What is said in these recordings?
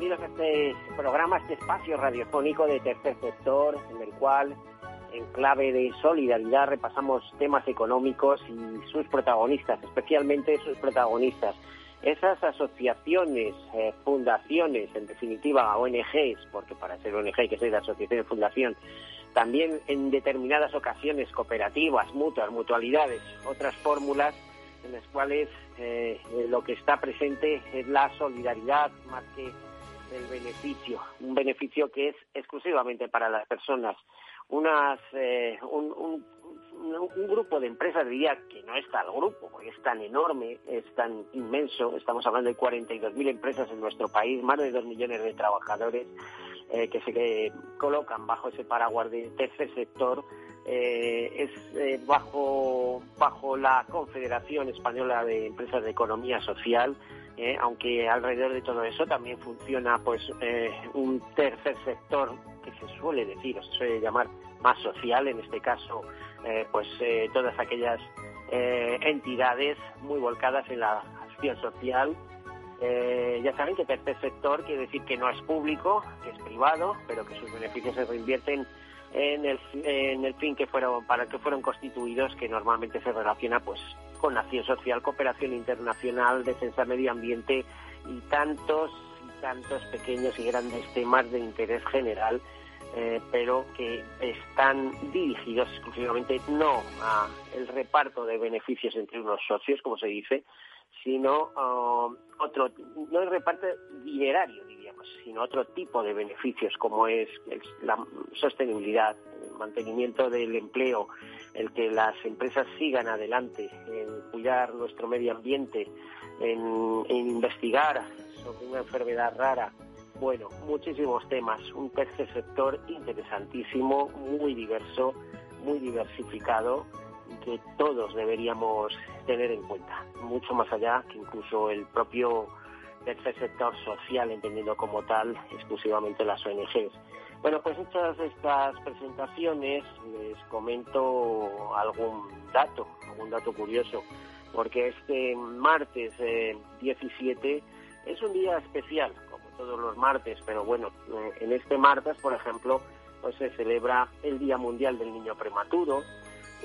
Bienvenidos, a este programa, este espacio radiofónico de tercer sector, en el cual, en clave de solidaridad, repasamos temas económicos y sus protagonistas, especialmente sus protagonistas. Esas asociaciones, eh, fundaciones, en definitiva ONGs, porque para ser ONG hay que ser de asociación y fundación, también en determinadas ocasiones cooperativas, mutuas, mutualidades, otras fórmulas en las cuales eh, lo que está presente es la solidaridad más que el beneficio, un beneficio que es exclusivamente para las personas. Unas, eh, un, un, grupo de empresas, diría que no es tal grupo, porque es tan enorme, es tan inmenso, estamos hablando de 42.000 empresas en nuestro país, más de 2 millones de trabajadores eh, que se colocan bajo ese paraguas de tercer sector, eh, es bajo, bajo la Confederación Española de Empresas de Economía Social, eh, aunque alrededor de todo eso también funciona pues eh, un tercer sector que se suele decir o se suele llamar más social, en este caso eh, pues todas aquellas entidades muy volcadas en la acción social. Ya saben que tercer sector quiere decir que no es público, que es privado, pero que sus beneficios se reinvierten en el, en el fin que fueron para el que fueron constituidos, que normalmente se relaciona pues con acción social, cooperación internacional, defensa medio ambiente y tantos y tantos pequeños y grandes temas de interés general eh, pero que están dirigidos exclusivamente no a el reparto de beneficios entre unos socios, como se dice, sino uh, otro, no el reparto dinerario, sino otro tipo de beneficios, como es la sostenibilidad, el mantenimiento del empleo, el que las empresas sigan adelante en cuidar nuestro medio ambiente, en, en investigar sobre una enfermedad rara, bueno, muchísimos temas, un tercer sector interesantísimo, muy diverso, muy diversificado que todos deberíamos tener en cuenta, mucho más allá que incluso el propio tercer sector social, entendiendo como tal exclusivamente las ONGs. Bueno, pues hechas estas presentaciones les comento algún dato, algún dato curioso, porque este martes eh, 17 es un día especial, todos los martes, pero bueno, eh, en este martes, por ejemplo, pues se celebra el Día Mundial del Niño Prematuro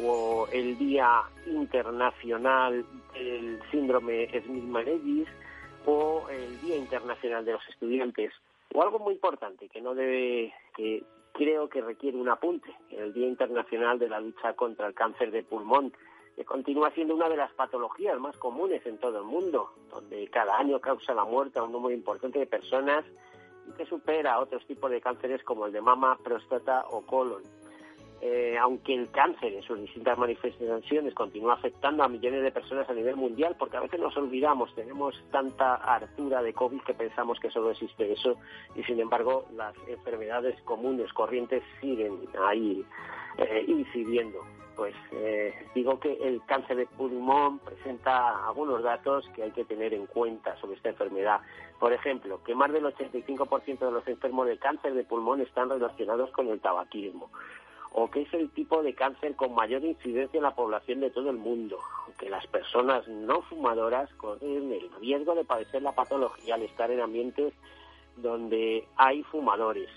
o el Día Internacional del Síndrome Smith-Magenis o el Día Internacional de los Estudiantes o algo muy importante que no debe que creo que requiere un apunte, el Día Internacional de la lucha contra el cáncer de pulmón que continúa siendo una de las patologías más comunes en todo el mundo, donde cada año causa la muerte a un número importante de personas y que supera otros tipos de cánceres como el de mama, próstata o colon. Eh, aunque el cáncer en sus distintas manifestaciones continúa afectando a millones de personas a nivel mundial, porque a veces nos olvidamos, tenemos tanta hartura de COVID que pensamos que solo existe eso y sin embargo las enfermedades comunes, corrientes, siguen ahí eh, incidiendo pues eh, digo que el cáncer de pulmón presenta algunos datos que hay que tener en cuenta sobre esta enfermedad. Por ejemplo, que más del 85% de los enfermos de cáncer de pulmón están relacionados con el tabaquismo o que es el tipo de cáncer con mayor incidencia en la población de todo el mundo, que las personas no fumadoras corren el riesgo de padecer la patología al estar en ambientes donde hay fumadores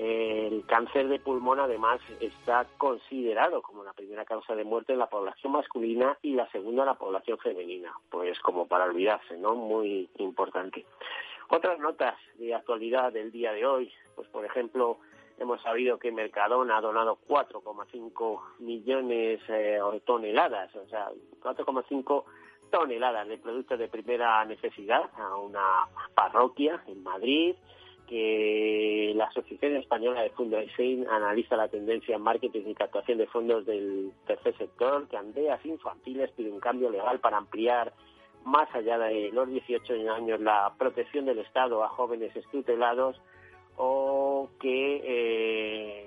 el cáncer de pulmón además está considerado como la primera causa de muerte en la población masculina y la segunda en la población femenina. Pues como para olvidarse, ¿no? Muy importante. Otras notas de actualidad del día de hoy, pues por ejemplo, hemos sabido que Mercadona ha donado 4,5 millones eh, toneladas, o sea, 4,5 toneladas de productos de primera necesidad a una parroquia en Madrid, que la Asociación Española de Fundraising analiza la tendencia en marketing y captación de fondos del tercer sector, que Andeas Infantiles pide un cambio legal para ampliar más allá de los 18 años la protección del Estado a jóvenes estutelados o que, eh,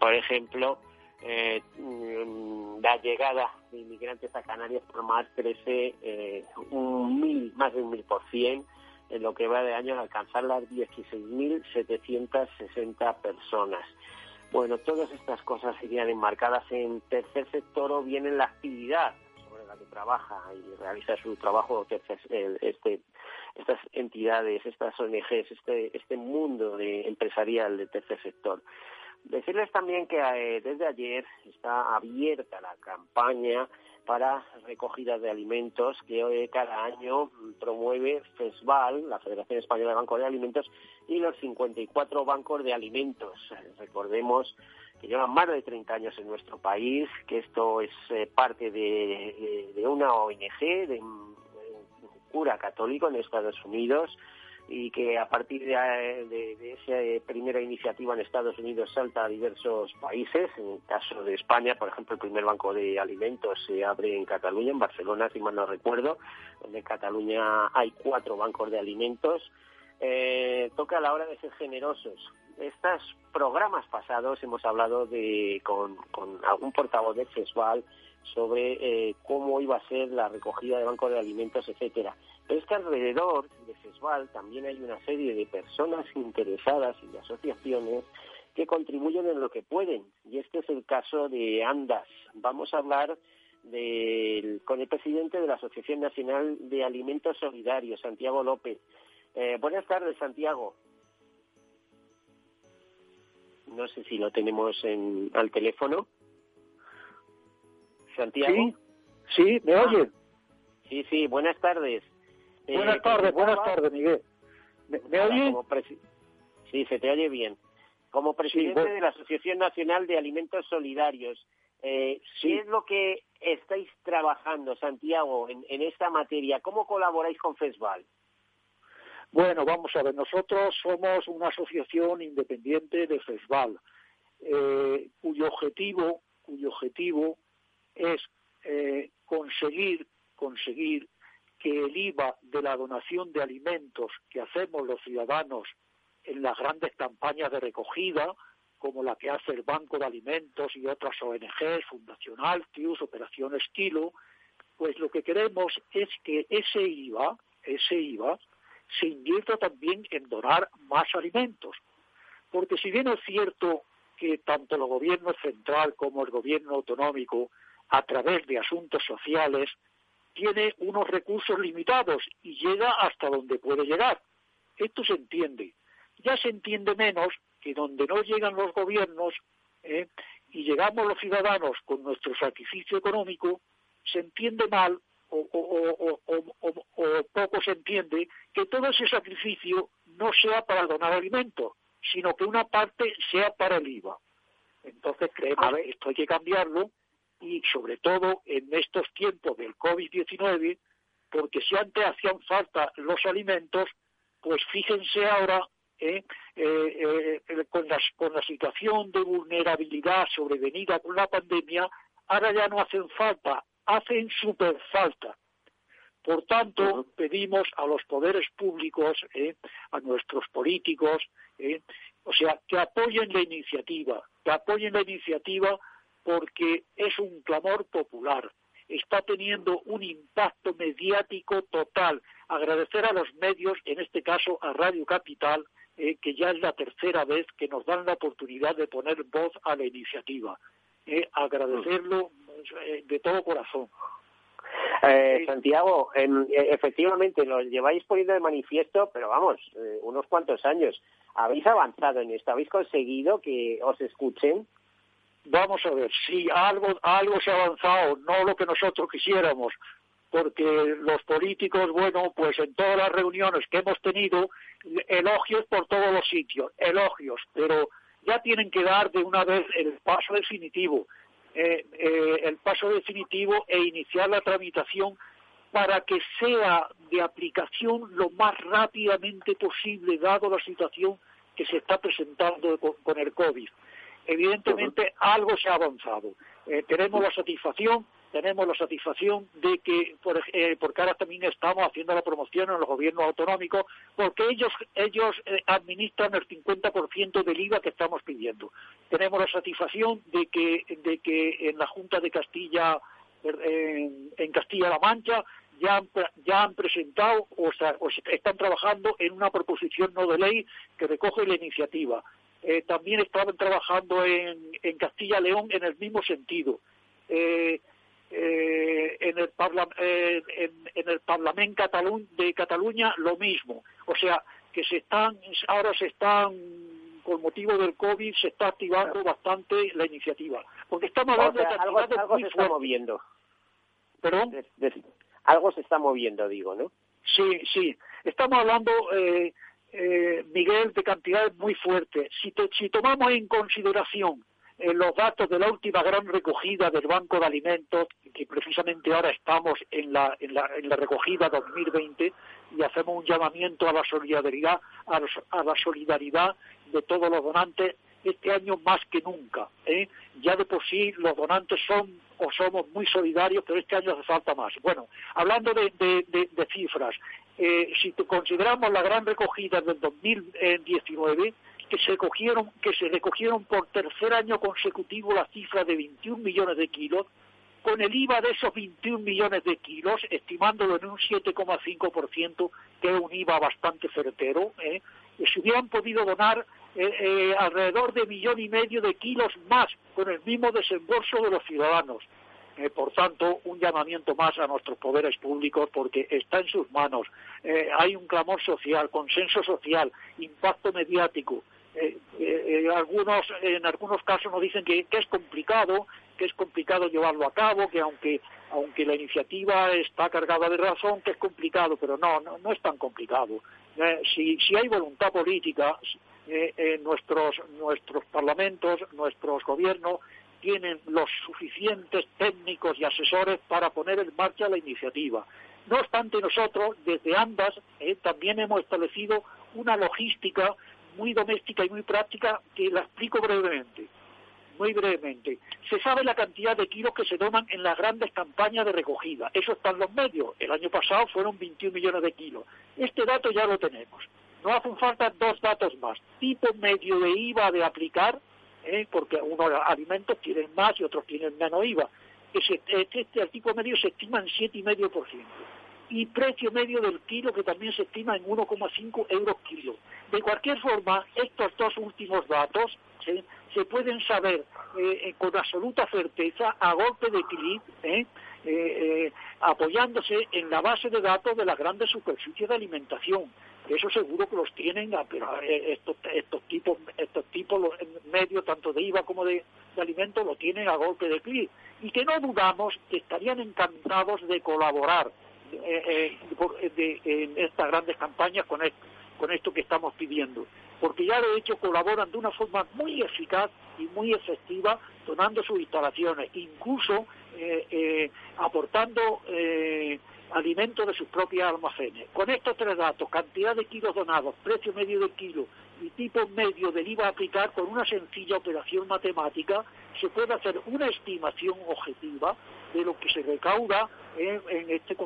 por ejemplo, eh, la llegada de inmigrantes a Canarias por más crece eh, un mil, más de un mil por cien en lo que va de año a alcanzar las 16.760 personas. Bueno, todas estas cosas serían enmarcadas en tercer sector o bien en la actividad sobre la que trabaja y realiza su trabajo este, estas entidades, estas ONGs, este, este mundo de empresarial del tercer sector. Decirles también que eh, desde ayer está abierta la campaña para recogida de alimentos que cada año promueve FESVAL, la Federación Española de Bancos de Alimentos, y los 54 bancos de alimentos. Recordemos que llevan más de 30 años en nuestro país, que esto es eh, parte de, de, una ONG, de cura católico en Estados Unidos, y que a partir de, esa primera iniciativa en Estados Unidos salta a diversos países. En el caso de España, por ejemplo, el primer banco de alimentos se abre en Cataluña, en Barcelona, si mal no recuerdo, donde en Cataluña hay cuatro bancos de alimentos. Eh, toca a la hora de ser generosos. Estos programas pasados hemos hablado de, con, algún portavoz de FESVAL sobre eh, cómo iba a ser la recogida de bancos de alimentos, etcétera. Pero es que alrededor de CESVAL también hay una serie de personas interesadas y de asociaciones que contribuyen en lo que pueden. Y este es el caso de Andas. Vamos a hablar con el presidente de la Asociación Nacional de Alimentos Solidarios, Santiago López. Eh, buenas tardes, Santiago. No sé si lo tenemos en, al teléfono. Santiago. Sí, sí, ¿me ah. oye? Sí, sí, buenas tardes. Buenas tardes, buenas tardes, Miguel. ¿Me, oye? Sí, se te oye bien. Como presidente de la Asociación Nacional de Alimentos Solidarios, eh, ¿qué es lo que estáis trabajando, Santiago, en, esta materia? ¿Cómo colaboráis con FESVAL? Bueno, vamos a ver, nosotros somos una asociación independiente de FESVAL, eh, cuyo objetivo, cuyo objetivo es eh, conseguir, conseguir que el IVA de la donación de alimentos que hacemos los ciudadanos en las grandes campañas de recogida, como la que hace el Banco de Alimentos y otras ONGs, Fundación Altius, Operación Estilo, pues lo que queremos es que ese IVA, ese IVA, se invierta también en donar más alimentos. Porque si bien es cierto que tanto el gobierno central como el gobierno autonómico, a través de asuntos sociales, tiene unos recursos limitados y llega hasta donde puede llegar. Esto se entiende. Ya se entiende menos que donde no llegan los gobiernos ¿eh? y llegamos los ciudadanos con nuestro sacrificio económico, se entiende mal o, poco se entiende que todo ese sacrificio no sea para donar alimentos, sino que una parte sea para el IVA. Entonces creemos que esto hay que cambiarlo y sobre todo en estos tiempos del COVID-19, porque si antes hacían falta los alimentos, pues fíjense ahora ¿eh? Eh, eh, con, con la situación de vulnerabilidad sobrevenida con la pandemia, ahora ya no hacen falta, hacen super falta. Por tanto, pedimos a los poderes públicos, a nuestros políticos, o sea, que apoyen la iniciativa, que apoyen la iniciativa porque es un clamor popular, está teniendo un impacto mediático total. Agradecer a los medios, en este caso a Radio Capital, eh, que ya es la tercera vez que nos dan la oportunidad de poner voz a la iniciativa. Eh, agradecerlo eh, de todo corazón. Santiago, efectivamente lo lleváis poniendo de manifiesto, pero vamos, unos cuantos años. ¿Habéis avanzado en esto? ¿Habéis conseguido que os escuchen? Vamos a ver, si algo, algo se ha avanzado, no lo que nosotros quisiéramos, porque los políticos, bueno, pues en todas las reuniones que hemos tenido, elogios por todos los sitios, elogios, pero ya tienen que dar de una vez el paso definitivo, eh, eh, el paso definitivo e iniciar la tramitación para que sea de aplicación lo más rápidamente posible, dado la situación que se está presentando con, el COVID. Evidentemente, algo se ha avanzado. Eh, tenemos la satisfacción tenemos la satisfacción de que, por, eh, porque ahora también estamos haciendo la promoción en los gobiernos autonómicos, porque ellos, ellos eh, administran el 50% del IVA que estamos pidiendo. Tenemos la satisfacción de que, de que en la Junta de Castilla, en, Castilla-La Mancha, ya han, ya han presentado o, están trabajando en una proposición no de ley que recoge la iniciativa. Eh, también estaban trabajando en, en Castilla-León en el mismo sentido. Eh, eh, en, el eh, en, el Parlamento de Cataluña lo mismo. O sea, que se están, ahora se están, con motivo del COVID, se está activando bastante la iniciativa. Porque estamos hablando de algo, algo se está moviendo. ¿Perdón? algo se está moviendo, digo, ¿no? Sí, sí. Estamos hablando, eh, eh, Miguel, de cantidades muy fuertes. Si, si tomamos en consideración en los datos de la última gran recogida del Banco de Alimentos, que precisamente ahora estamos en la, en la, en la recogida 2020 y hacemos un llamamiento a la solidaridad, a, la solidaridad de todos los donantes este año más que nunca. ¿eh? Ya de por sí los donantes son o somos muy solidarios, pero este año hace falta más. Bueno, hablando de, cifras, eh, si consideramos la gran recogida del 2019, que se cogieron, que se recogieron por tercer año consecutivo la cifra de 21 millones de kilos, con el IVA de esos 21 millones de kilos, estimándolo en un 7,5%, que es un IVA bastante certero, ¿eh? se hubieran podido donar eh, eh, alrededor de millón y medio de kilos más con el mismo desembolso de los ciudadanos. Eh, por tanto, un llamamiento más a nuestros poderes públicos porque está en sus manos. hay un clamor social, consenso social, impacto mediático. Eh, eh, algunos, en algunos casos nos dicen que, es complicado, que es complicado llevarlo a cabo, que aunque, aunque la iniciativa está cargada de razón, que es complicado, pero no, no, es tan complicado. Eh, si, si hay voluntad política, nuestros, nuestros parlamentos, nuestros gobiernos tienen los suficientes técnicos y asesores para poner en marcha la iniciativa. No obstante, nosotros, desde ambas, también hemos establecido una logística muy doméstica y muy práctica que la explico brevemente. Muy brevemente. Se sabe la cantidad de kilos que se toman en las grandes campañas de recogida. Eso está los medios. El año pasado fueron 21 millones de kilos. Este dato ya lo tenemos. No hacen falta dos datos más. Tipo medio de IVA de aplicar, ¿eh? porque unos alimentos tienen más y otros tienen menos IVA. Este, este tipo medio se estima en 7,5% y precio medio del kilo que también se estima en 1,5 euros kilo. De cualquier forma, estos dos últimos datos se pueden saber eh, eh, con absoluta certeza a golpe de clic, apoyándose en la base de datos de las grandes superficies de alimentación. Eso seguro que los tienen, ah, pero estos, estos tipos, estos tipos los medios, tanto de IVA como de, alimentos, lo tienen a golpe de clic. Y que no dudamos que estarían encantados de colaborar eh, eh, en estas grandes campañas con esto, con esto que estamos pidiendo, porque ya de hecho colaboran de una forma muy eficaz y muy efectiva donando sus instalaciones, incluso eh, aportando alimentos de sus propios almacenes. Con estos tres datos, cantidad de kilos donados, precio medio del kilo y tipo medio del IVA a aplicar, con una sencilla operación matemática, se puede hacer una estimación objetiva de lo que se recauda en, este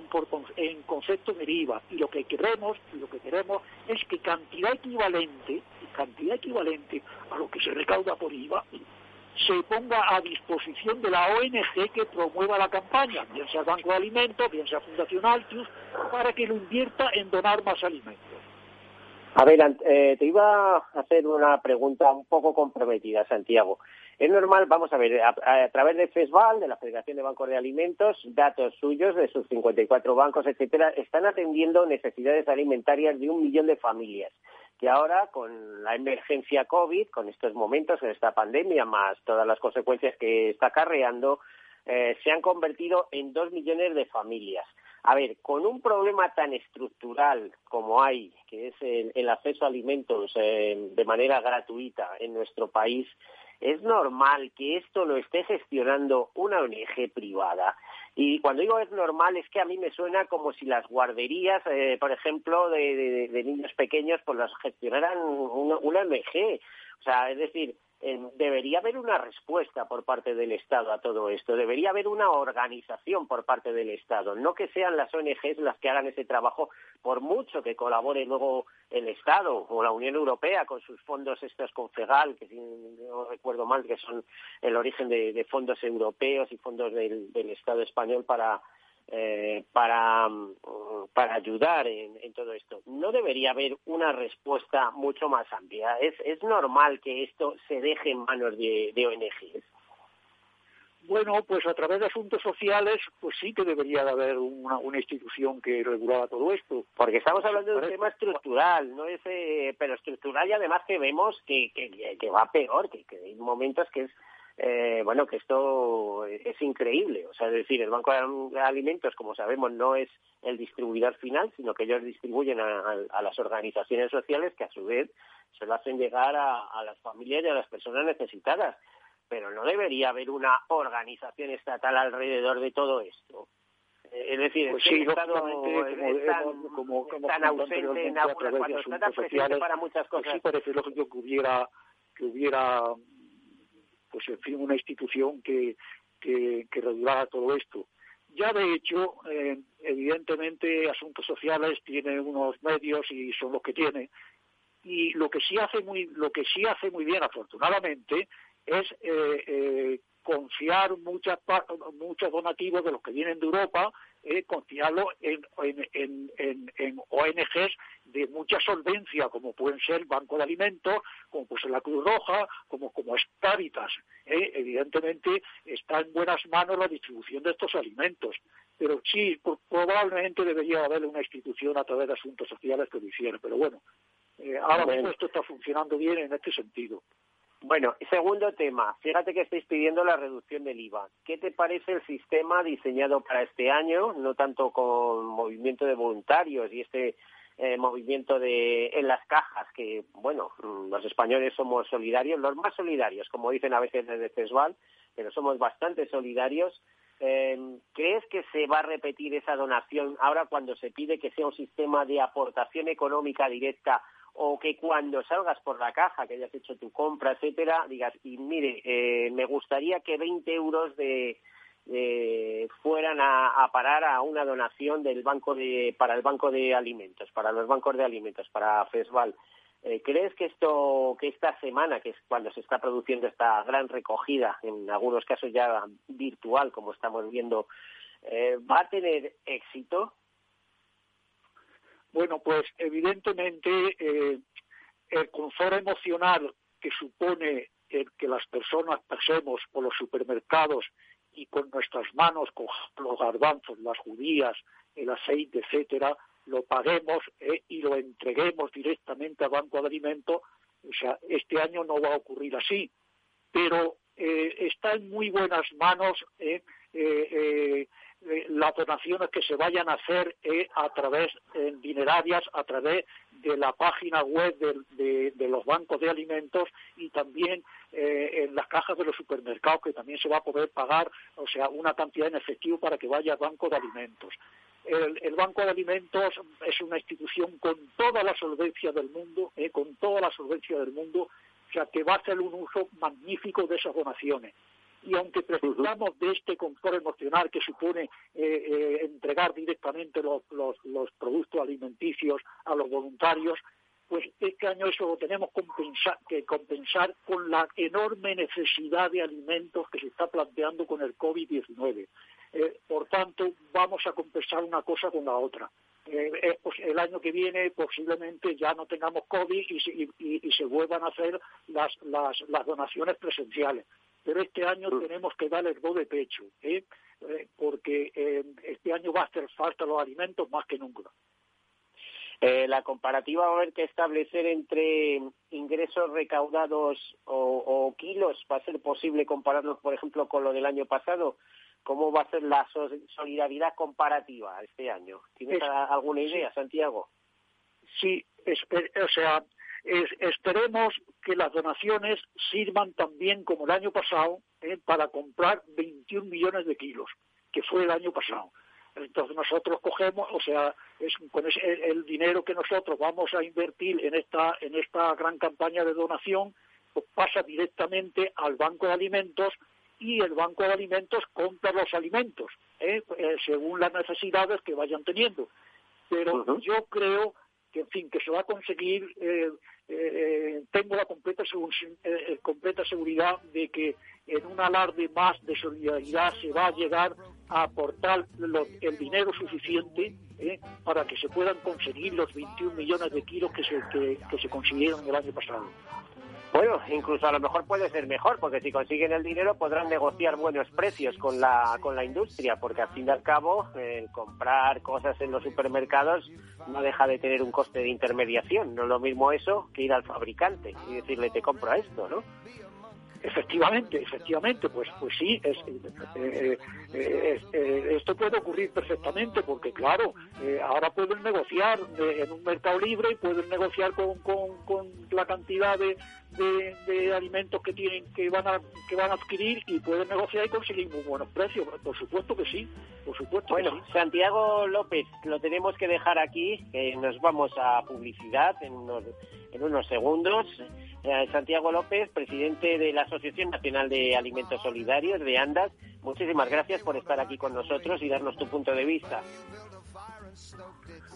en concepto de IVA. Y lo que queremos, lo que queremos es que cantidad equivalente, cantidad equivalente a lo que se recauda por IVA, se ponga a disposición de la ONG que promueva la campaña, bien sea Banco de Alimentos, bien sea Fundación Altius, para que lo invierta en donar más alimentos. A ver, eh, te iba a hacer una pregunta un poco comprometida, Santiago. Es normal, vamos a ver, a, través de FESVAL, de la Federación de Bancos de Alimentos, datos suyos de sus 54 bancos, etcétera, están atendiendo necesidades alimentarias de un millón de familias que ahora con la emergencia COVID, con estos momentos, en esta pandemia, más todas las consecuencias que está acarreando, eh, se han convertido en dos millones de familias. A ver, con un problema tan estructural como hay, que es el, acceso a alimentos eh, de manera gratuita en nuestro país, es normal que esto lo esté gestionando una ONG privada Y cuando digo es normal, es que a mí me suena como si las guarderías, eh, por ejemplo, de, niños pequeños, pues las gestionaran una, una MG. O sea, es decir, debería haber una respuesta por parte del Estado a todo esto, debería haber una organización por parte del Estado, no que sean las ONGs las que hagan ese trabajo, por mucho que colabore luego el Estado o la Unión Europea con sus fondos estos con FEGAL, que si no recuerdo mal, que son el origen de, fondos europeos y fondos del Estado español para eh, para, mm, para ayudar en, todo esto. No debería haber una respuesta mucho más amplia. Es, es normal que esto se deje en manos de, de ONGs. Bueno, pues a través de asuntos sociales, pues sí que debería de haber una, una institución que regulara todo esto. Porque estamos hablando de un tema estructural, no es, eh, pero estructural y además que vemos que, que, que va peor, que, que hay momentos que es eh, bueno, que esto es increíble. O sea, es decir, el Banco de Alimentos, como sabemos, no es el distribuidor final, sino que ellos distribuyen a, las organizaciones sociales que a su vez se lo hacen llegar a, las familias y a las personas necesitadas. Pero no debería haber una organización estatal alrededor de todo esto. Eh, es decir, pues sí, Estado es tan, como, tan ausente en algunas cuando está presente para muchas cosas. Pues sí parece lógico que hubiera que hubiera pues en fin, una institución que, que, regulara todo esto. Ya de hecho, eh, evidentemente, Asuntos Sociales tiene unos medios y son los que tiene. Y lo que sí hace muy, lo que sí hace muy bien, afortunadamente, es eh, eh, confiar muchas, muchos donativos de los que vienen de Europa, eh, confiarlo en, en, en, en, ONGs de mucha solvencia, como pueden ser Banco de Alimentos, como puede ser la Cruz Roja, como, como es. Eh, evidentemente está en buenas manos la distribución de estos alimentos, pero sí, probablemente debería haber una institución a través de asuntos sociales que lo hiciera, pero bueno, eh, ahora mismo esto está funcionando bien en este sentido. Bueno, segundo tema, fíjate que estáis pidiendo la reducción del IVA. ¿Qué te parece el sistema diseñado para este año, no tanto con movimiento de voluntarios y este eh, movimiento de en las cajas, que, bueno, los españoles somos solidarios, los más solidarios, como dicen a veces desde CESVAL, pero somos bastante solidarios. Eh, ¿Crees que se va a repetir esa donación ahora cuando se pide que sea un sistema de aportación económica directa o que cuando salgas por la caja, que hayas hecho tu compra, etcétera, digas, y mire, eh, me gustaría que 20 euros de, fueran a, parar a una donación del banco de, para el banco de alimentos, para los bancos de alimentos, para FESVAL. Eh, ¿Crees que esto, que esta semana, que es cuando se está produciendo esta gran recogida, en algunos casos ya virtual, como estamos viendo, eh, va a tener éxito? Bueno, pues evidentemente eh, el confort emocional que supone el que las personas pasemos por los supermercados y con nuestras manos con los garbanzos, las judías, el aceite, etcétera, lo paguemos eh, y lo entreguemos directamente al Banco de Alimentos, o sea, este año no va a ocurrir así, pero eh, está en muy buenas manos eh, eh, las donaciones que se vayan a hacer eh, a través en dinerarias, a través de la página web de, los bancos de alimentos y también eh, en las cajas de los supermercados, que también se va a poder pagar, o sea, una cantidad en efectivo para que vaya al banco de alimentos. El, el, Banco de Alimentos es una institución con toda la solvencia del mundo, con toda la solvencia del mundo, o sea, que va a hacer un uso magnífico de esas donaciones y aunque precisamos de este confort emocional que supone eh, eh, entregar directamente los, productos alimenticios a los voluntarios, pues este año eso lo tenemos que compensar con la enorme necesidad de alimentos que se está planteando con el COVID-19. Eh, por tanto, vamos a compensar una cosa con la otra. Pues el año que viene posiblemente ya no tengamos COVID y, se vuelvan a hacer las donaciones presenciales pero este año mm. tenemos que dar el do de pecho, ¿eh? Eh, porque eh, este año va a hacer falta los alimentos más que nunca. la comparativa va a haber que establecer entre ingresos recaudados o, kilos. ¿Va a ser posible compararlos, por ejemplo, con lo del año pasado? ¿Cómo va a ser la solidaridad comparativa este año? ¿Tienes alguna idea, Santiago? Sí, o sea, esperemos que las donaciones sirvan también como el año pasado eh, para comprar 21 millones de kilos, que fue el año pasado. Entonces nosotros cogemos, o sea, es con el, dinero que nosotros vamos a invertir en esta en esta gran campaña de donación, pues pasa directamente al banco de alimentos y el banco de alimentos compra los alimentos ¿eh? Eh, según las necesidades que vayan teniendo. Pero yo creo en fin, que se va a conseguir. Eh, tengo la completa, completa seguridad de que en un alarde más de solidaridad se va a llegar a aportar el dinero suficiente para que se puedan conseguir los 21 millones de kilos que se consiguieron el año pasado. Bueno, incluso a lo mejor puede ser mejor, porque si consiguen el dinero podrán negociar buenos precios con la, con la industria, porque al fin y al cabo comprar cosas en los supermercados no deja de tener un coste de intermediación. No es lo mismo eso que ir al fabricante y decirle te compro esto, ¿no? Efectivamente, efectivamente, pues, pues sí, es, eh, eh, eh, esto puede ocurrir perfectamente porque, claro, ahora pueden negociar en un mercado libre y pueden negociar con, con, la cantidad de, de, alimentos que tienen que van a que van a adquirir y pueden negociar y conseguir muy buenos precios. Por supuesto que sí, por supuesto. Bueno, Santiago López, lo tenemos que dejar aquí, que nos vamos a publicidad en unos, en unos segundos. Eh, Santiago López, presidente de la Asociación Nacional de Alimentos Solidarios de Andas. Muchísimas gracias por estar aquí con nosotros y darnos tu punto de vista.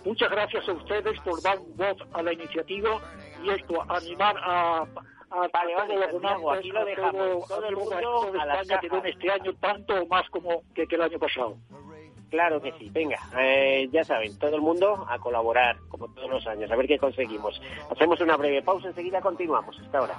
Muchas gracias a ustedes por dar voz a la iniciativa y esto, animar a, a vale, vale, aquí lo dejamos. Todo, el mundo a, España que este año tanto o más como que el año pasado. Claro que sí, venga, eh, ya saben, todo el mundo a colaborar, como todos los años, a ver qué conseguimos. Hacemos una breve pausa, enseguida continuamos. Hasta ahora.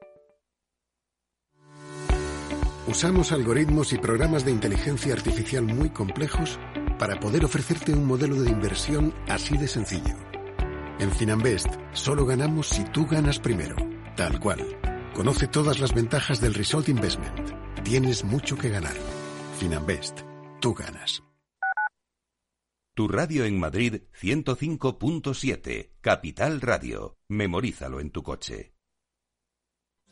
Usamos algoritmos y programas de inteligencia artificial muy complejos para poder ofrecerte un modelo de inversión así de sencillo. En Finanbest solo ganamos si tú ganas primero, tal cual. Conoce todas las ventajas del Result Investment. Tienes mucho que ganar. Finanbest, tú ganas. Tu radio en Madrid 105.7, Capital Radio. Memorízalo en tu coche.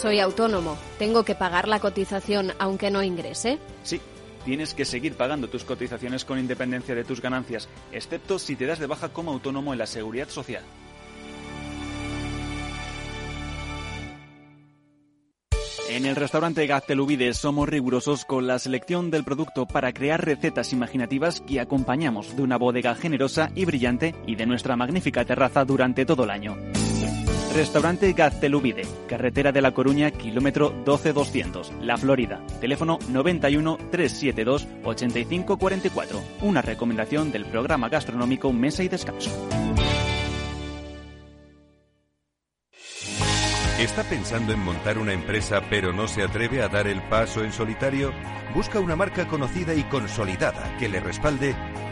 Soy autónomo. ¿Tengo que pagar la cotización aunque no ingrese? Sí. Tienes que seguir pagando tus cotizaciones con independencia de tus ganancias, excepto si te das de baja como autónomo en la seguridad social. En el restaurante Gaztelubides somos rigurosos con la selección del producto para crear recetas imaginativas que acompañamos de una bodega generosa y brillante y de nuestra magnífica terraza durante todo el año. Restaurante Gaztelubide, carretera de La Coruña, kilómetro 12200, La Florida. Teléfono 91 372 8544. Una recomendación del programa gastronómico Mesa y Descanso. ¿Está pensando en montar una empresa pero no se atreve a dar el paso en solitario? Busca una marca conocida y consolidada que le respalde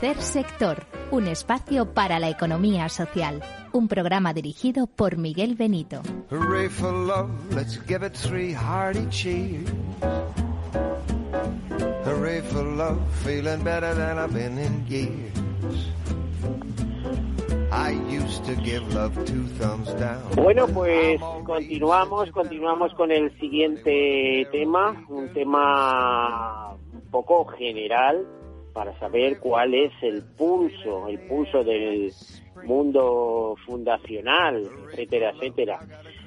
Tercer sector, un espacio para la economía social. Un programa dirigido por Miguel Benito. Hooray for love, let's give it three hearty cheers. Hooray for love, feeling better than I've been in years. I used to give love two thumbs down. Bueno, pues continuamos, continuamos con el siguiente tema, un tema un poco general para saber cuál es el pulso, el pulso del mundo fundacional, etcétera, etcétera.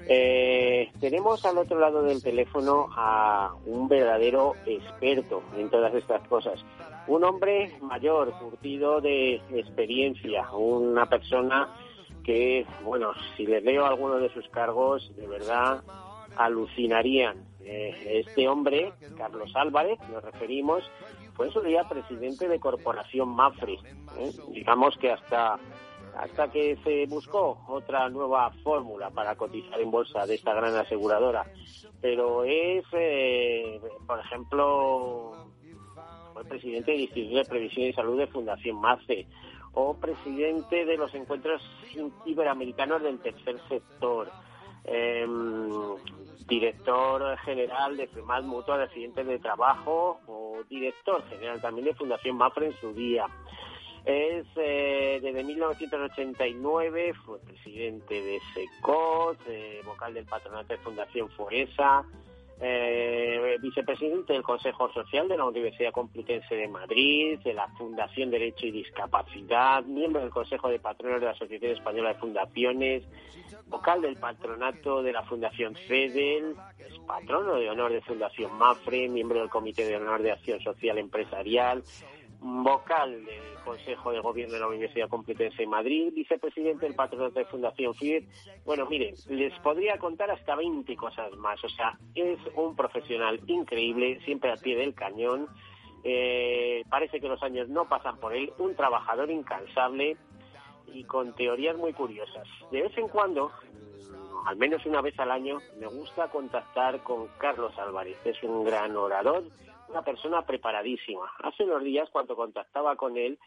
Eh, tenemos al otro lado del teléfono a un verdadero experto en todas estas cosas. Un hombre mayor, curtido de experiencia, una persona que, bueno, si les leo alguno de sus cargos, de verdad alucinarían. Eh, este hombre, Carlos Álvarez, nos referimos, fue en su presidente de Corporación Mafre. ¿eh? Digamos que hasta hasta que se buscó otra nueva fórmula para cotizar en bolsa de esta gran aseguradora. Pero es, eh, por ejemplo, fue presidente del Instituto de Previsión y Salud de Fundación MACE o presidente de los encuentros iberoamericanos del tercer sector. Em, director general de FEMAD Mutua de Accidentes de Trabajo o director general también de Fundación MAFRE en su día. Es eh, desde 1989, fue presidente de SECOT, eh, vocal del patronato de Fundación Foresa, eh, vicepresidente del Consejo Social de la Universidad Complutense de Madrid, de la Fundación Derecho y Discapacidad, miembro del Consejo de Patronos de la Asociación Española de Fundaciones, vocal del patronato de la Fundación FEDEL, es patrono de honor de Fundación MAFRE, miembro del Comité de Honor de Acción Social Empresarial, vocal del Consejo de Gobierno de la Universidad Complutense de Madrid, vicepresidente del patronato de Fundación FID. Bueno, miren, les podría contar hasta 20 cosas más. O sea, es un profesional increíble, siempre a pie del cañón. Eh, parece que los años no pasan por él. Un trabajador incansable y con teorías muy curiosas. De vez en cuando, al menos una vez al año, me gusta contactar con Carlos Álvarez. Es un gran orador una persona preparadísima. Hace unos días, cuando contactaba con él,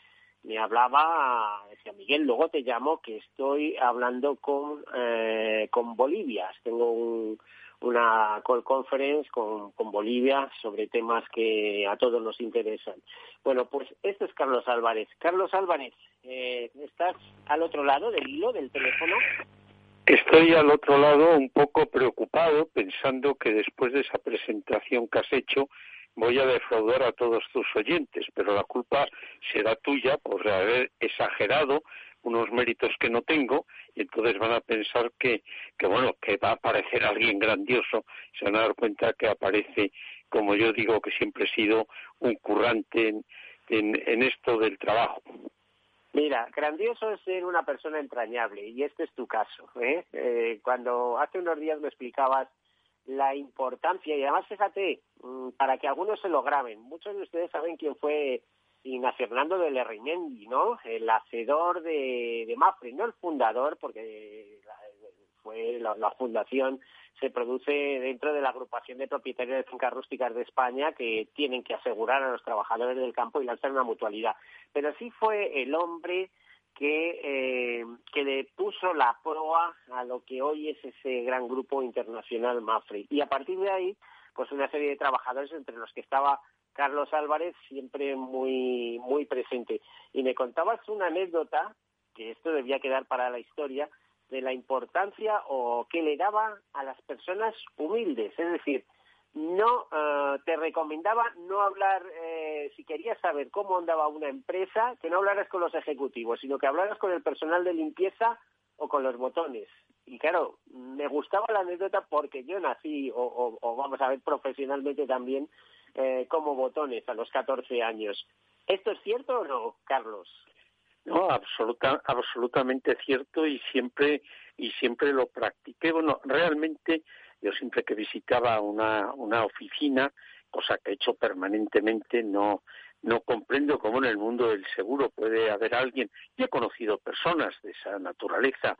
me hablaba, decía Miguel, luego te llamo que estoy hablando con, eh, con Bolivia. Tengo una call conference con, con Bolivia sobre temas que a todos nos interesan. Bueno, pues esto es Carlos Álvarez. Carlos Álvarez, eh, ¿estás al otro lado del hilo del teléfono? Estoy al otro lado un poco preocupado pensando que después de esa presentación que has hecho voy a defraudar a todos tus oyentes, pero la culpa será tuya por haber exagerado unos méritos que no tengo y entonces van a pensar que, que bueno, que va a aparecer alguien grandioso, se van a dar cuenta que aparece, como yo digo, que siempre he sido un currante en, en, esto del trabajo. Mira, grandioso es ser una persona entrañable y este es tu caso. ¿eh? Eh, cuando hace unos días me explicabas la importancia, y además fíjate, mm, para que algunos se lo graben, muchos de ustedes saben quién fue Ignacio Fernando de Lerrimendi, ¿no? El hacedor de, de Mafre, no el fundador, porque la, fue la, fundación se produce dentro de la agrupación de propietarios de fincas rústicas de España que tienen que asegurar a los trabajadores del campo y lanzar una mutualidad. Pero sí fue el hombre que, eh, que le puso la proa a lo que hoy es ese gran grupo internacional MAFRE. Y a partir de ahí, pues una serie de trabajadores entre los que estaba Carlos Álvarez siempre muy, muy presente. Y me contabas una anécdota, que esto debía quedar para la historia, de la importancia o que le daba a las personas humildes. Es decir, no eh, te recomendaba no hablar, eh, si querías saber cómo andaba una empresa, que no hablaras con los ejecutivos, sino que hablaras con el personal de limpieza o con los botones. Y claro, me gustaba la anécdota porque yo nací, o, vamos a ver, profesionalmente también, eh, como botones a los 14 años. ¿Esto es cierto o no, Carlos? No, absoluta, absolutamente cierto y siempre y siempre lo practiqué. Bueno, realmente yo siempre que visitaba una, una oficina cosa que he hecho permanentemente, no, no comprendo cómo en el mundo del seguro puede haber alguien, y he conocido personas de esa naturaleza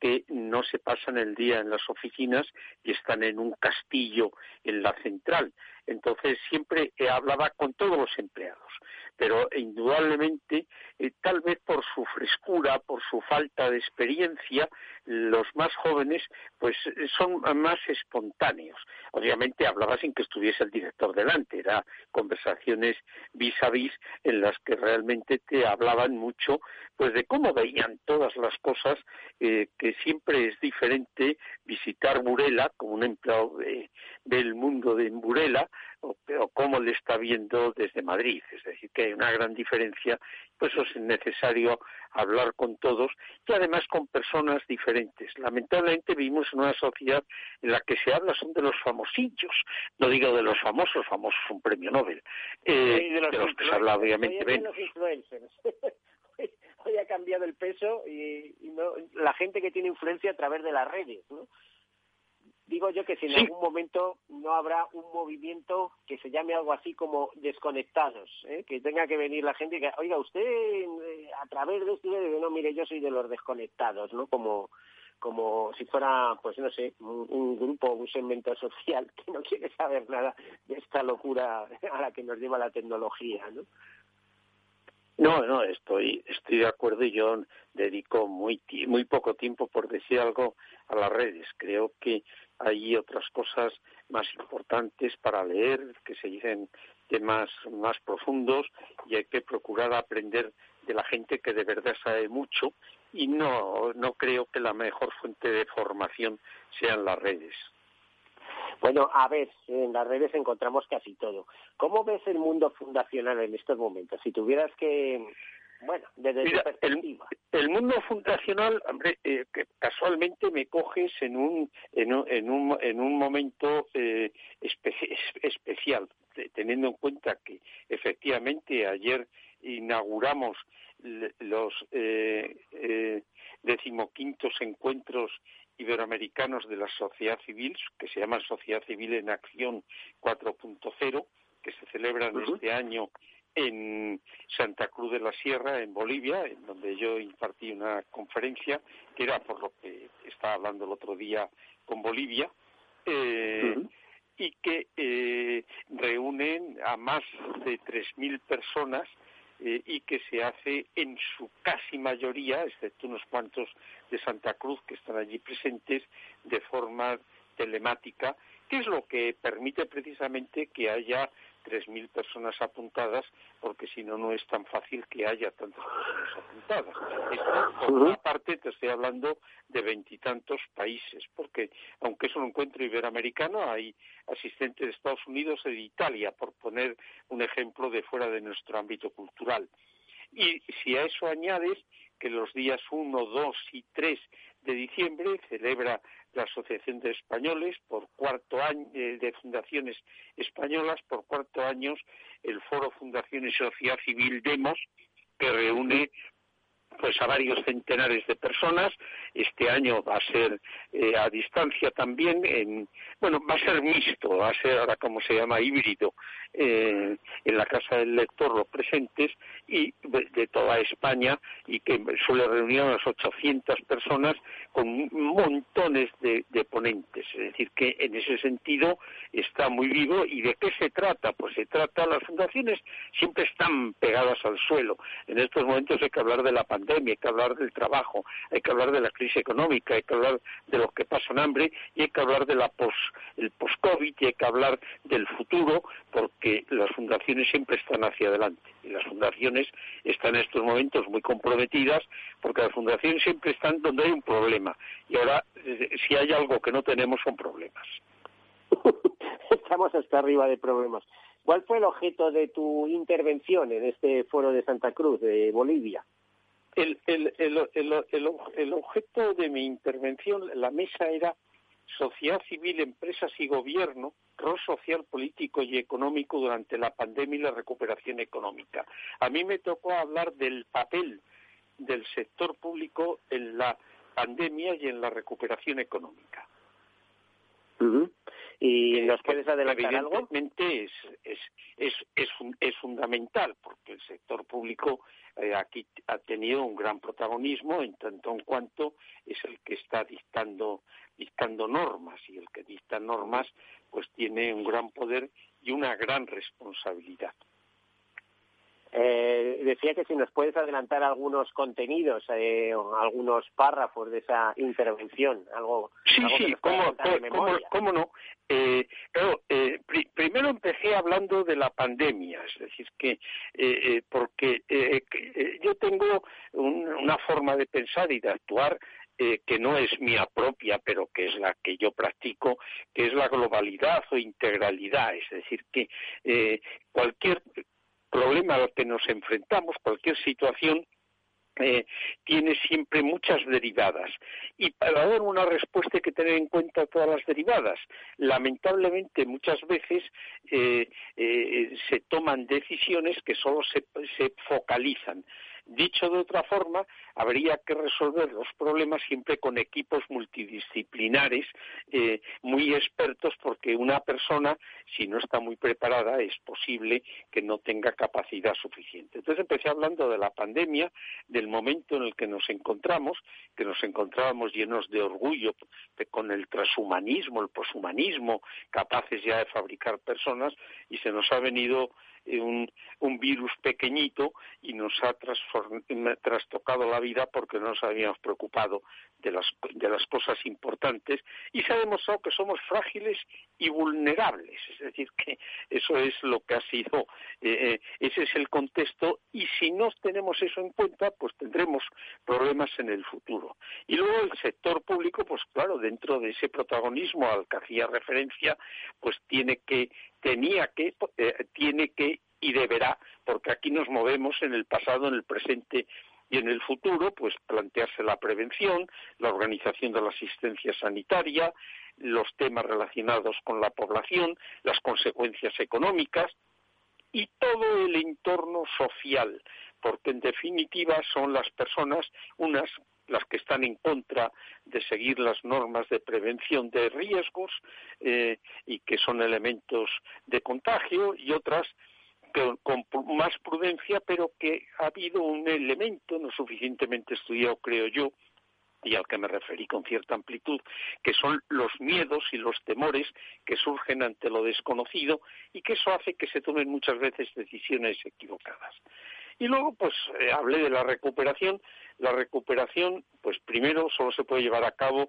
que no se pasan el día en las oficinas y están en un castillo en la central. Entonces siempre hablaba con todos los empleados pero indudablemente, eh, tal vez por su frescura, por su falta de experiencia, los más jóvenes pues son más espontáneos. Obviamente hablaba sin que estuviese el director delante, era conversaciones vis a vis en las que realmente te hablaban mucho pues de cómo veían todas las cosas, eh, que siempre es diferente visitar Burela como un empleado del mundo de Burela o, o cómo le está viendo desde Madrid. Es decir, que hay una gran diferencia, pues es necesario hablar con todos y además con personas diferentes. Lamentablemente vivimos en una sociedad en la que se habla son de los famosillos, no digo de los famosos, famosos un premio Nobel, eh, de, los que se habla obviamente menos. Hoy ha cambiado el peso y, la gente que tiene influencia a través de las redes, ¿no? Digo yo que si en algún momento no habrá un movimiento que se llame algo así como desconectados, ¿eh? que tenga que venir la gente y que, oiga, usted eh, a través de esto, no, mire, yo soy de los desconectados, ¿no? Como, como si fuera, pues no sé, un, un, grupo, un segmento social que no quiere saber nada de esta locura a la que nos lleva la tecnología, ¿no? No, no, estoy, estoy de acuerdo y yo dedico muy, muy poco tiempo, por decir algo, a las redes. Creo que hay otras cosas más importantes para leer, que se dicen temas más profundos y hay que procurar aprender de la gente que de verdad sabe mucho y no, no creo que la mejor fuente de formación sean las redes. Bueno, a ver, en las redes encontramos casi todo. ¿Cómo ves el mundo fundacional en estos momentos? Si tuvieras que, bueno, desde Mira, perspectiva. El, mundo fundacional, hombre, eh, que casualmente me coges en un, en un, en un, en un momento eh, especial, teniendo en cuenta que efectivamente ayer inauguramos los eh, eh, decimoquintos encuentros iberoamericanos de la sociedad civil, que se llaman Sociedad Civil en Acción 4.0, que se celebran este año en Santa Cruz de la Sierra, en Bolivia, en donde yo impartí una conferencia, que era por lo que estaba hablando el otro día con Bolivia, eh, y que eh, reúnen a más de 3.000 personas eh, y que se hace en su casi mayoría, excepto unos cuantos de Santa Cruz que están allí presentes, de forma telemática, que es lo que permite precisamente que haya 3.000 personas apuntadas, porque si no, no es tan fácil que haya tantas personas apuntadas. Esto, por una parte, te estoy hablando de veintitantos países, porque aunque es un encuentro iberoamericano, hay asistentes de Estados Unidos y de Italia, por poner un ejemplo de fuera de nuestro ámbito cultural. Y si a eso añades que los días 1, 2 y 3 de diciembre celebra la Asociación de Españoles por cuarto año eh, de fundaciones españolas por cuarto año el Foro Fundación y Sociedad Civil Demos que reúne pues a varios centenares de personas. Este año va a ser eh, a distancia también, en, bueno, va a ser mixto, va a ser ahora como se llama híbrido, eh, en la Casa del Lector los presentes y de, toda España y que suele reunir a unas 800 personas con montones de, ponentes. Es decir, que en ese sentido está muy vivo. ¿Y de qué se trata? Pues se trata, las fundaciones siempre están pegadas al suelo. En estos momentos hay que hablar de la hay que hablar del trabajo, hay que hablar de la crisis económica, hay que hablar de los que pasan hambre y hay que hablar de la post, el post-COVID y hay que hablar del futuro porque las fundaciones siempre están hacia adelante y las fundaciones están en estos momentos muy comprometidas porque las fundaciones siempre están donde hay un problema y ahora eh, si hay algo que no tenemos son problemas. Estamos hasta arriba de problemas. ¿Cuál fue el objeto de tu intervención en este foro de Santa Cruz, de Bolivia? El, el, el, el, objeto de mi intervención, la mesa era sociedad civil, empresas y gobierno, rol social, político y económico durante la pandemia y la recuperación económica. A mí me tocó hablar del papel del sector público en la pandemia y en la recuperación económica. ¿Y nos puedes adelantar algo? Evidentemente es, es, es, es, fundamental, porque el sector público eh, aquí ha tenido un gran protagonismo en tanto en cuanto es el que está dictando dictando normas y el que dicta normas pues tiene un gran poder y una gran responsabilidad. Eh, decía que si nos puedes adelantar algunos contenidos, eh, algunos párrafos de esa intervención, algo. Sí, sí, cómo, cómo, no. Eh, eh primero empecé hablando de la pandemia, es decir, que eh, porque yo tengo una forma de pensar y de actuar que no es mía propia, pero que es la que yo practico, que es la globalidad o integralidad, es decir, que cualquier problema al que nos enfrentamos, cualquier situación, eh, tiene siempre muchas derivadas. Y para dar una respuesta hay que tener en cuenta todas las derivadas. Lamentablemente, muchas veces eh, eh, se toman decisiones que solo se, se focalizan Dicho de otra forma, habría que resolver los problemas siempre con equipos multidisciplinares eh, muy expertos porque una persona, si no está muy preparada, es posible que no tenga capacidad suficiente. Entonces empecé hablando de la pandemia, del momento en el que nos encontramos, que nos encontrábamos llenos de orgullo con el transhumanismo, el poshumanismo, capaces ya de fabricar personas, y se nos ha venido un, un virus pequeñito y nos ha trastocado la vida porque no nos habíamos preocupado de las, de las cosas importantes y se ha demostrado que somos frágiles y vulnerables. Es decir, que eso es lo que ha sido, eh, eh, ese es el contexto y si no tenemos eso en cuenta, pues tendremos problemas en el futuro. Y luego el sector público, pues claro, dentro de ese protagonismo al que hacía referencia, pues tiene que tenía que, eh, tiene que y deberá, porque aquí nos movemos en el pasado, en el presente y en el futuro, pues plantearse la prevención, la organización de la asistencia sanitaria, los temas relacionados con la población, las consecuencias económicas y todo el entorno social, porque en definitiva son las personas unas las que están en contra de seguir las normas de prevención de riesgos eh, y que son elementos de contagio y otras con más prudencia, pero que ha habido un elemento no suficientemente estudiado, creo yo, y al que me referí con cierta amplitud, que son los miedos y los temores que surgen ante lo desconocido y que eso hace que se tomen muchas veces decisiones equivocadas. Y luego, pues, eh, hablé de la recuperación. La recuperación, pues, primero solo se puede llevar a cabo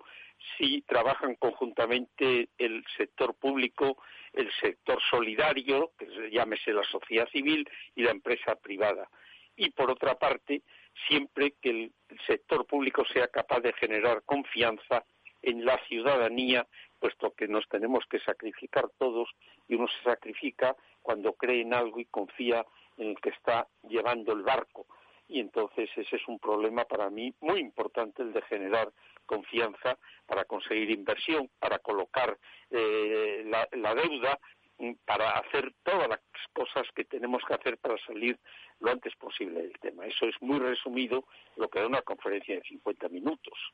si trabajan conjuntamente el sector público, el sector solidario, que llámese la sociedad civil, y la empresa privada. Y por otra parte, siempre que el sector público sea capaz de generar confianza en la ciudadanía, puesto que nos tenemos que sacrificar todos y uno se sacrifica cuando cree en algo y confía en el que está llevando el barco. Y entonces ese es un problema para mí muy importante, el de generar confianza para conseguir inversión, para colocar eh, la, deuda, mm, para hacer todas las cosas que tenemos que hacer para salir lo antes posible del tema. Eso es muy resumido lo que da una conferencia de 50 minutos.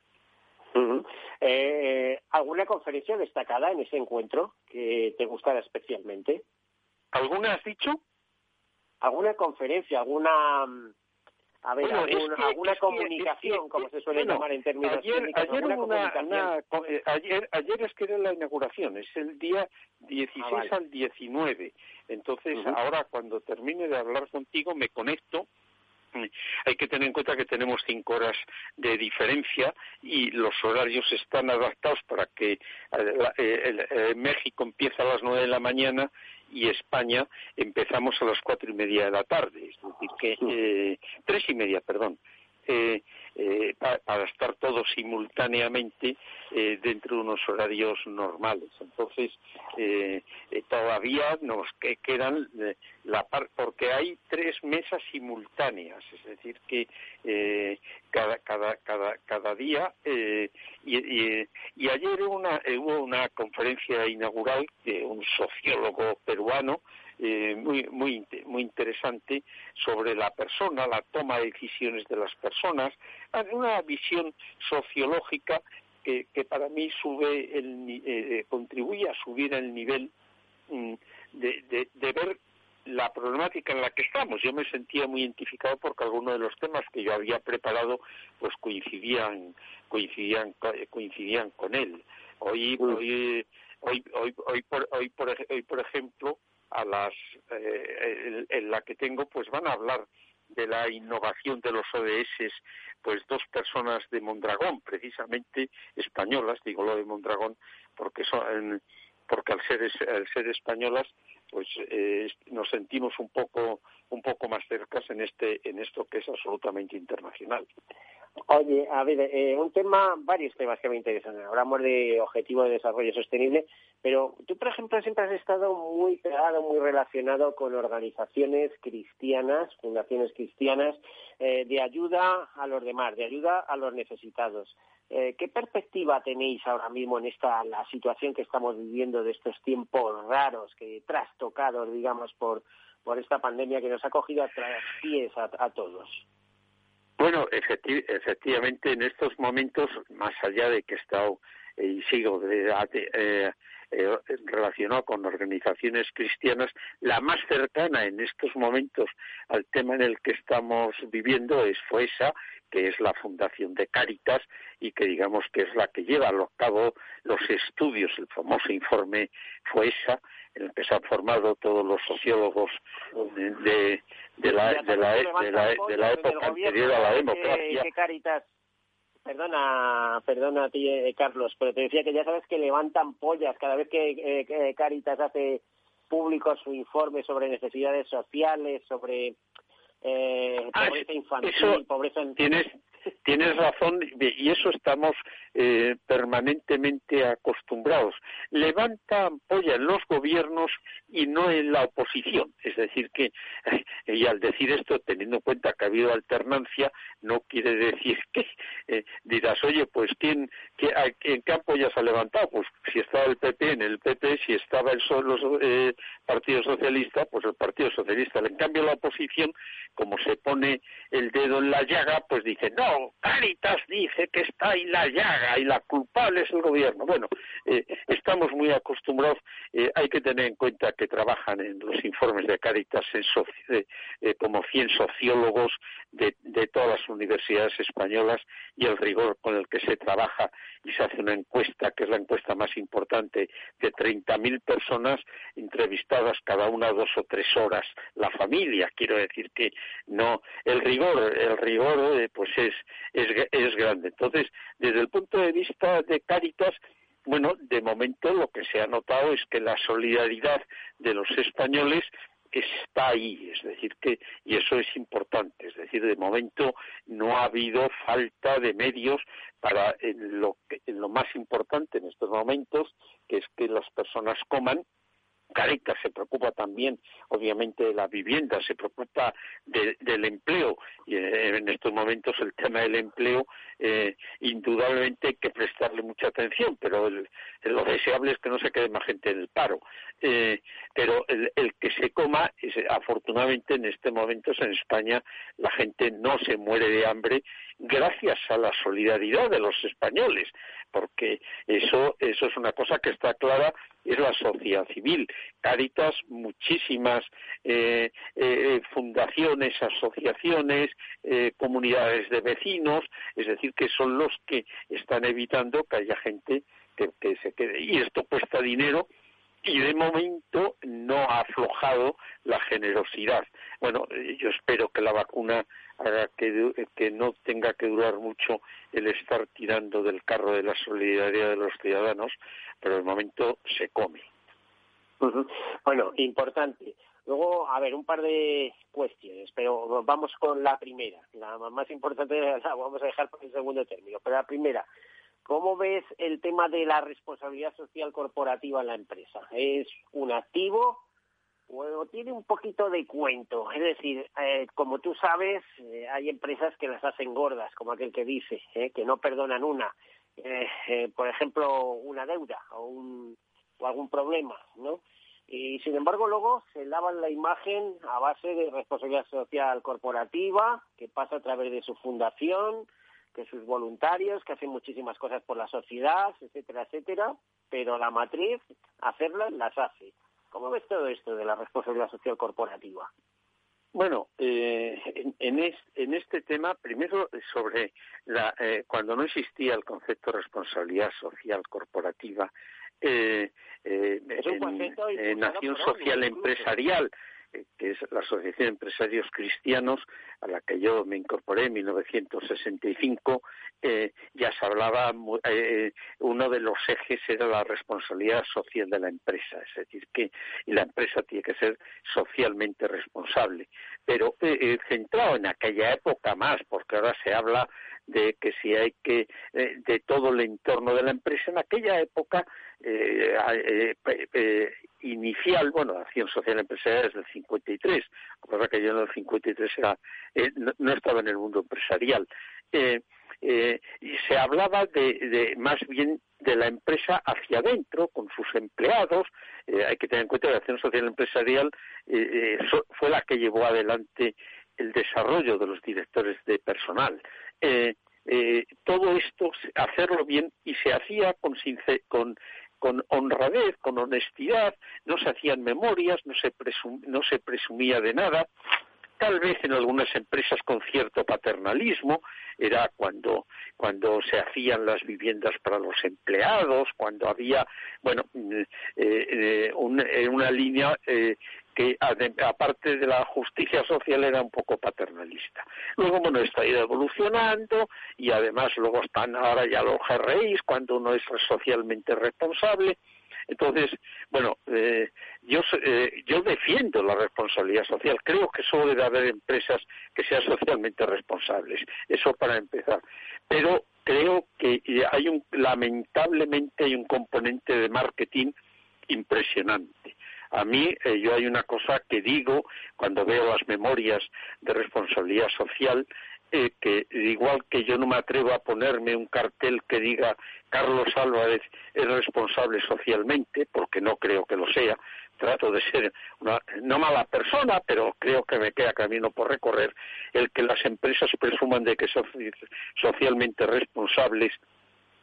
Eh, ¿Alguna conferencia destacada en ese encuentro que te gustara especialmente? ¿Alguna has dicho? ¿Alguna conferencia, alguna mm, a ver, alguna comunicación, como se suele llamar en términos ayer, ayer, una, eh, ayer, ayer es que era la inauguración, es el día 16 ah, al 19. Entonces, ahora cuando termine de hablar contigo, me conecto. Hay que tener en cuenta que tenemos cinco horas de diferencia y los horarios están adaptados para que eh, eh, México empieza a las nueve de la mañana y España empezamos a las cuatro y media de la tarde, es decir, que eh, tres y media, perdón. Eh, eh, para estar todos simultáneamente eh, dentro de unos horarios normales. Entonces, eh, todavía nos quedan la porque hay tres mesas simultáneas, es decir, que cada, cada, cada, cada día, y, y, y, ayer una, hubo una conferencia inaugural de un sociólogo peruano, eh, muy, muy, muy interesante sobre la persona, la toma de decisiones de las personas, una visión sociológica que, para mí sube el, eh, contribuye a subir el nivel mm, de, de, ver la problemática en la que estamos. Yo me sentía muy identificado porque algunos de los temas que yo había preparado pues coincidían coincidían coincidían con él. Hoy hoy hoy hoy hoy por hoy por, hoy, por ejemplo a las eh, en, la que tengo pues van a hablar de la innovación de los ODS pues dos personas de Mondragón precisamente españolas digo lo de Mondragón porque son porque al ser al ser españolas pues eh, nos sentimos un poco un poco más cercas en este en esto que es absolutamente internacional. Oye, a ver, eh, un tema, varios temas que me interesan. Hablamos de objetivo de desarrollo sostenible, pero tú, por ejemplo, siempre has estado muy pegado, muy relacionado con organizaciones cristianas, fundaciones cristianas, eh, de ayuda a los demás, de ayuda a los necesitados. Eh, ¿Qué perspectiva tenéis ahora mismo en esta la situación que estamos viviendo de estos tiempos raros, que trastocados, digamos, por, por esta pandemia que nos ha cogido a pies a, todos? Bueno, efectivamente, en estos momentos, más allá de que he estado eh, y sigo de, eh, eh, relacionado con organizaciones cristianas, la más cercana en estos momentos al tema en el que estamos viviendo es FOESA, que es la fundación de Cáritas y que digamos que es la que lleva a cabo los estudios, el famoso informe FOESA, en el que se han formado todos los sociólogos de, la, de, la, de, la, época anterior a la democracia. Perdona, perdona a ti, eh, Carlos, pero te decía que ya sabes que levantan pollas cada vez que eh, Caritas hace público su informe sobre necesidades sociales, sobre eh, ah, pobreza infantil, pobreza en... Tienes, tienes razón y eso estamos eh, permanentemente acostumbrados. Levanta ampolla en los gobiernos y no en la oposición. Es decir, que, y al decir esto, teniendo en cuenta que ha habido alternancia, no quiere decir que eh, dirás, oye, pues ¿quién, qué, ¿en qué ampolla se ha levantado? Pues si estaba el PP, en el PP, si estaba el los eh, Partido Socialista, pues el Partido Socialista. En cambio, la oposición, como se pone el dedo en la llaga, pues dice, no, Caritas dice que está en la llaga y la culpable es el gobierno. Bueno, eh, estamos muy acostumbrados, eh, hay que tener en cuenta que trabajan en los informes de Caritas eh, como 100 sociólogos de, de, todas las universidades españolas y el rigor con el que se trabaja y se hace una encuesta, que es la encuesta más importante, de 30.000 personas entrevistadas cada una dos o tres horas. La familia, quiero decir que no, el rigor, el rigor pues es, es, es grande. Entonces, desde el punto de vista de Cáritas, bueno, de momento lo que se ha notado es que la solidaridad de los españoles está ahí, es decir, que, y eso es importante, es decir, de momento no ha habido falta de medios para lo, en lo más importante en estos momentos, que es que las personas coman Caritas se preocupa también, obviamente, de la vivienda, se preocupa del empleo. Y eh, en estos momentos el tema del empleo, eh, indudablemente hay que prestarle mucha atención, pero lo deseable es que no se quede más gente en el paro. Eh, pero el, que se coma, afortunadamente en este momento en España la gente no se muere de hambre gracias a la solidaridad de los españoles, porque eso, eso es una cosa que está clara, es la sociedad civil. Caritas, muchísimas eh, eh, fundaciones, asociaciones, eh, comunidades de vecinos, es decir, que son los que están evitando que haya gente que, se quede. Y esto cuesta dinero y de momento no ha aflojado la generosidad. Bueno, yo espero que la vacuna haga que, que no tenga que durar mucho el estar tirando del carro de la solidaridad de los ciudadanos, pero de momento se come. Bueno, importante. Luego, a ver, un par de cuestiones, pero vamos con la primera. La más importante la vamos a dejar para el segundo término. Pero la primera, ¿Cómo ves el tema de la responsabilidad social corporativa en la empresa? ¿Es un activo o tiene un poquito de cuento? Es decir, eh, como tú sabes, eh, hay empresas que las hacen gordas, como aquel que dice, eh, que no perdonan una. por ejemplo, una deuda o, un, o algún problema, ¿no? Y sin embargo luego se lavan la imagen a base de responsabilidad social corporativa, que pasa a través de su fundación, que sus voluntarios, que hacen muchísimas cosas por la sociedad, etcétera, etcétera, pero la matriz, hacerlas, las hace. ¿Cómo ves todo esto de la responsabilidad social corporativa? Bueno, eh, en, este tema, primero sobre la, eh, cuando no existía el concepto de responsabilidad social corporativa, eh, eh en, Nación Social Empresarial, que es la Asociación de Empresarios Cristianos, a la que yo me incorporé en 1965, eh, ya se hablaba, eh, uno de los ejes era la responsabilidad social de la empresa, es decir, que la empresa tiene que ser socialmente responsable, pero eh, centrado en aquella época más, porque ahora se habla de que si hay que, de todo el entorno de la empresa, en aquella época inicial, bueno, acción social empresarial es del 53, cosa que yo en el 53 era, eh, no, estaba en el mundo empresarial. Eh, eh, y se hablaba de, más bien de la empresa hacia adentro, con sus empleados. hay que tener en cuenta que la acción social empresarial fue la que llevó adelante el desarrollo de los directores de personal. Todo esto, hacerlo bien, y se hacía con, con honradez, con honestidad, no se hacían memorias, no se, no se presumía de nada, tal vez en algunas empresas con cierto paternalismo, era cuando, cuando se hacían las viviendas para los empleados, cuando había, bueno, eh, eh, una línea eh, que aparte de la justicia social era un poco paternalista. Luego, bueno, esto ha ido evolucionando y además luego están ahora ya los GRIs cuando uno es socialmente responsable. Entonces, bueno, eh, yo, eh, yo defiendo la responsabilidad social. Creo que solo debe haber empresas que sean socialmente responsables. Eso para empezar. Pero creo que hay un, lamentablemente hay un componente de marketing impresionante. A mí, eh, yo hay una cosa que digo cuando veo las memorias de responsabilidad social, eh, que igual que yo no me atrevo a ponerme un cartel que diga Carlos Álvarez es responsable socialmente, porque no creo que lo sea, trato de ser una no mala persona, pero creo que me queda camino por recorrer, el que las empresas presuman de que son socialmente responsables,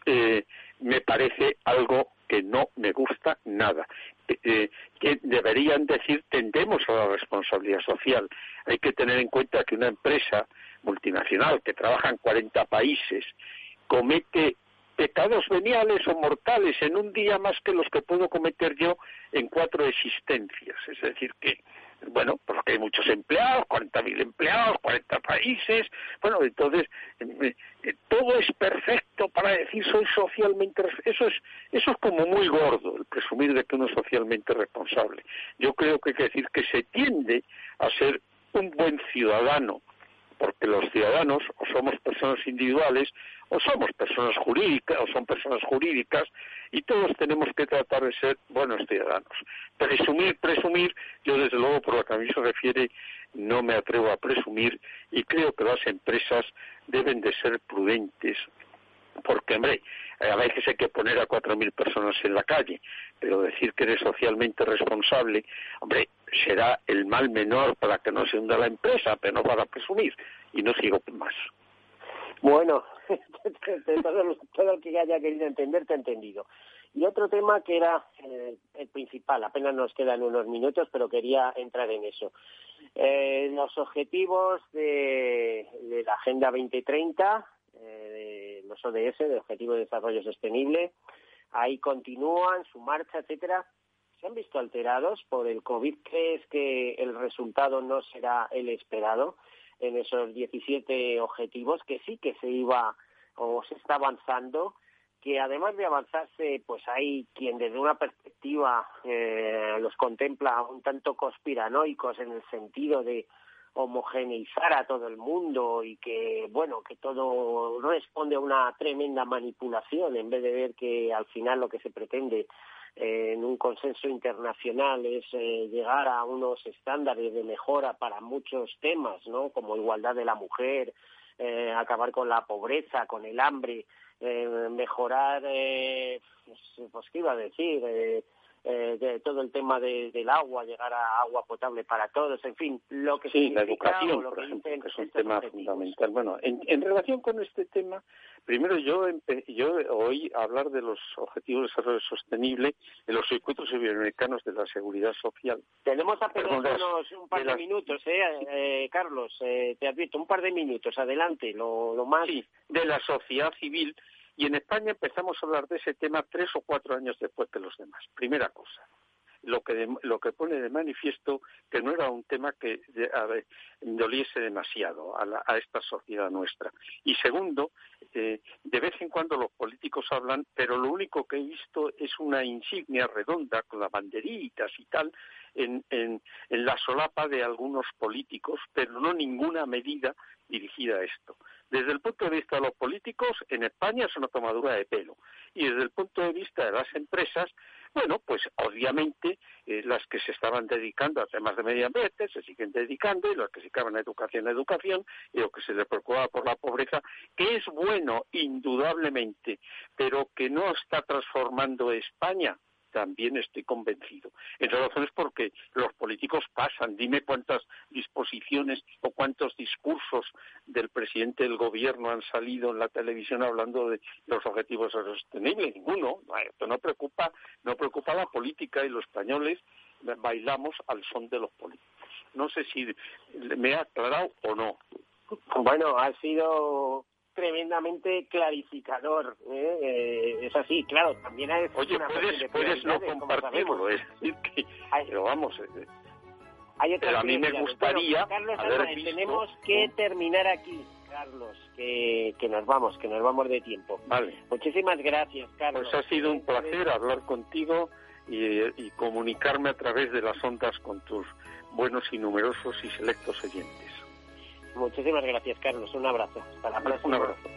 eh, me parece algo que no me gusta nada. Eh, que deberían decir tendemos a la responsabilidad social. Hay que tener en cuenta que una empresa multinacional que trabaja en 40 países comete pecados veniales o mortales en un día más que los que puedo cometer yo en cuatro existencias. Es decir, que bueno, porque hay muchos empleados, 40.000 empleados, 40 países, bueno, entonces eh, eh, todo es perfecto para decir soy socialmente eso es eso es como muy gordo el presumir de que uno es socialmente responsable. Yo creo que hay que decir que se tiende a ser un buen ciudadano, porque los ciudadanos o somos personas individuales o somos personas jurídicas o son personas jurídicas y todos tenemos que tratar de ser buenos ciudadanos. Presumir, presumir, yo desde luego por lo que a mí se refiere no me atrevo a presumir y creo que las empresas deben de ser prudentes porque, hombre, a veces hay que poner a cuatro mil personas en la calle, pero decir que eres socialmente responsable, hombre, será el mal menor para que no se hunda la empresa, pero no para presumir. Y no sigo más. Bueno, todo, el que haya querido entender te ha entendido. Y otro tema que era eh, el principal, apenas nos quedan unos minutos, pero quería entrar en eso. Eh, los objetivos de, la Agenda 2030, eh, los ODS, de Objetivo de Desarrollo Sostenible, ahí continúan su marcha, etcétera. ¿Se han visto alterados por el COVID? ¿Crees que el resultado no será el esperado? en esos 17 objetivos, que sí que se iba o se está avanzando, que además de avanzarse, pues hay quien desde una perspectiva eh, los contempla un tanto conspiranoicos en el sentido de homogeneizar a todo el mundo y que, bueno, que todo responde a una tremenda manipulación en vez de ver que al final lo que se pretende en un consenso internacional es eh, llegar a unos estándares de mejora para muchos temas, ¿no? Como igualdad de la mujer, eh, acabar con la pobreza, con el hambre, eh, mejorar, pues, pues, ¿qué iba a decir? Eh, de todo el tema del agua, llegar a agua potable para todos, en fin, lo que sí, la educación, por ejemplo, que es un tema fundamental. Bueno, en, en, relación con este tema, primero yo yo oí hablar de los objetivos de desarrollo sostenible en los circuitos iberoamericanos de la seguridad social. Tenemos apenas unos, un par de, minutos, ¿eh? eh, Carlos, eh, te advierto, un par de minutos, adelante, lo, lo más... Sí, de la sociedad civil y en España empezamos a hablar de ese tema tres o cuatro años después que los demás. Primera cosa. Lo que, lo que pone de manifiesto que no era un tema que doliese demasiado a, esta sociedad nuestra. Y segundo, eh, de vez en cuando los políticos hablan, pero lo único que he visto es una insignia redonda con las banderitas y tal en, en, en la solapa de algunos políticos, pero no ninguna medida dirigida a esto. Desde el punto de vista de los políticos, en España es una tomadura de pelo. Y desde el punto de vista de las empresas, bueno, pues obviamente eh, las que se estaban dedicando a temas de medio ambiente se siguen dedicando y las que se acaban a educación, a educación y lo que se les preocupa por la pobreza, que es bueno indudablemente, pero que no está transformando España también estoy convencido. Entre razones porque los políticos pasan. Dime cuántas disposiciones o cuántos discursos del presidente del gobierno han salido en la televisión hablando de los objetivos sostenibles. Ninguno. Esto no preocupa, no preocupa la política y los españoles bailamos al son de los políticos. No sé si me he aclarado o no. Bueno, ha sido tremendamente clarificador. ¿eh? Eh, es así, claro, también hay Oye, una puedes, puedes no compartirlo, es decir que... pero vamos... Eh, hay pero a mí me gustaría Carlos, tenemos que terminar aquí. Carlos, que, que nos vamos, que nos vamos de tiempo. Vale. Muchísimas gracias, Carlos. Pues ha sido un placer hablar contigo y, y comunicarme a través de las ondas con tus buenos y numerosos y selectos oyentes. Muchísimas gracias, Carlos. Un abrazo. Hasta la próxima. Un abrazo.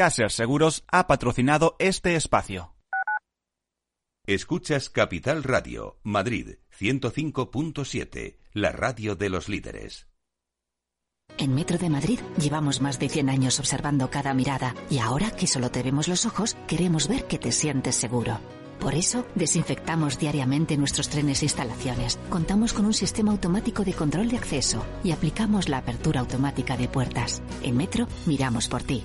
Caser Seguros ha patrocinado este espacio. Escuchas Capital Radio, Madrid 105.7, la radio de los líderes. En Metro de Madrid llevamos más de 100 años observando cada mirada y ahora que solo te vemos los ojos, queremos ver que te sientes seguro. Por eso, desinfectamos diariamente nuestros trenes e instalaciones. Contamos con un sistema automático de control de acceso y aplicamos la apertura automática de puertas. En Metro, miramos por ti.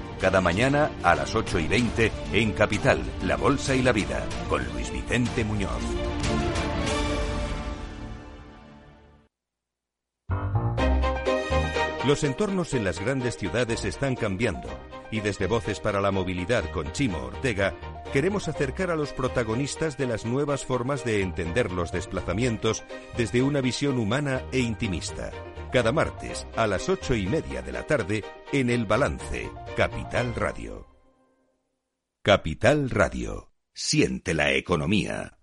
cada mañana a las 8 y 20 en Capital, La Bolsa y la Vida, con Luis Vicente Muñoz. Los entornos en las grandes ciudades están cambiando y desde Voces para la Movilidad con Chimo Ortega queremos acercar a los protagonistas de las nuevas formas de entender los desplazamientos desde una visión humana e intimista. Cada martes a las ocho y media de la tarde en El Balance, Capital Radio. Capital Radio. Siente la economía.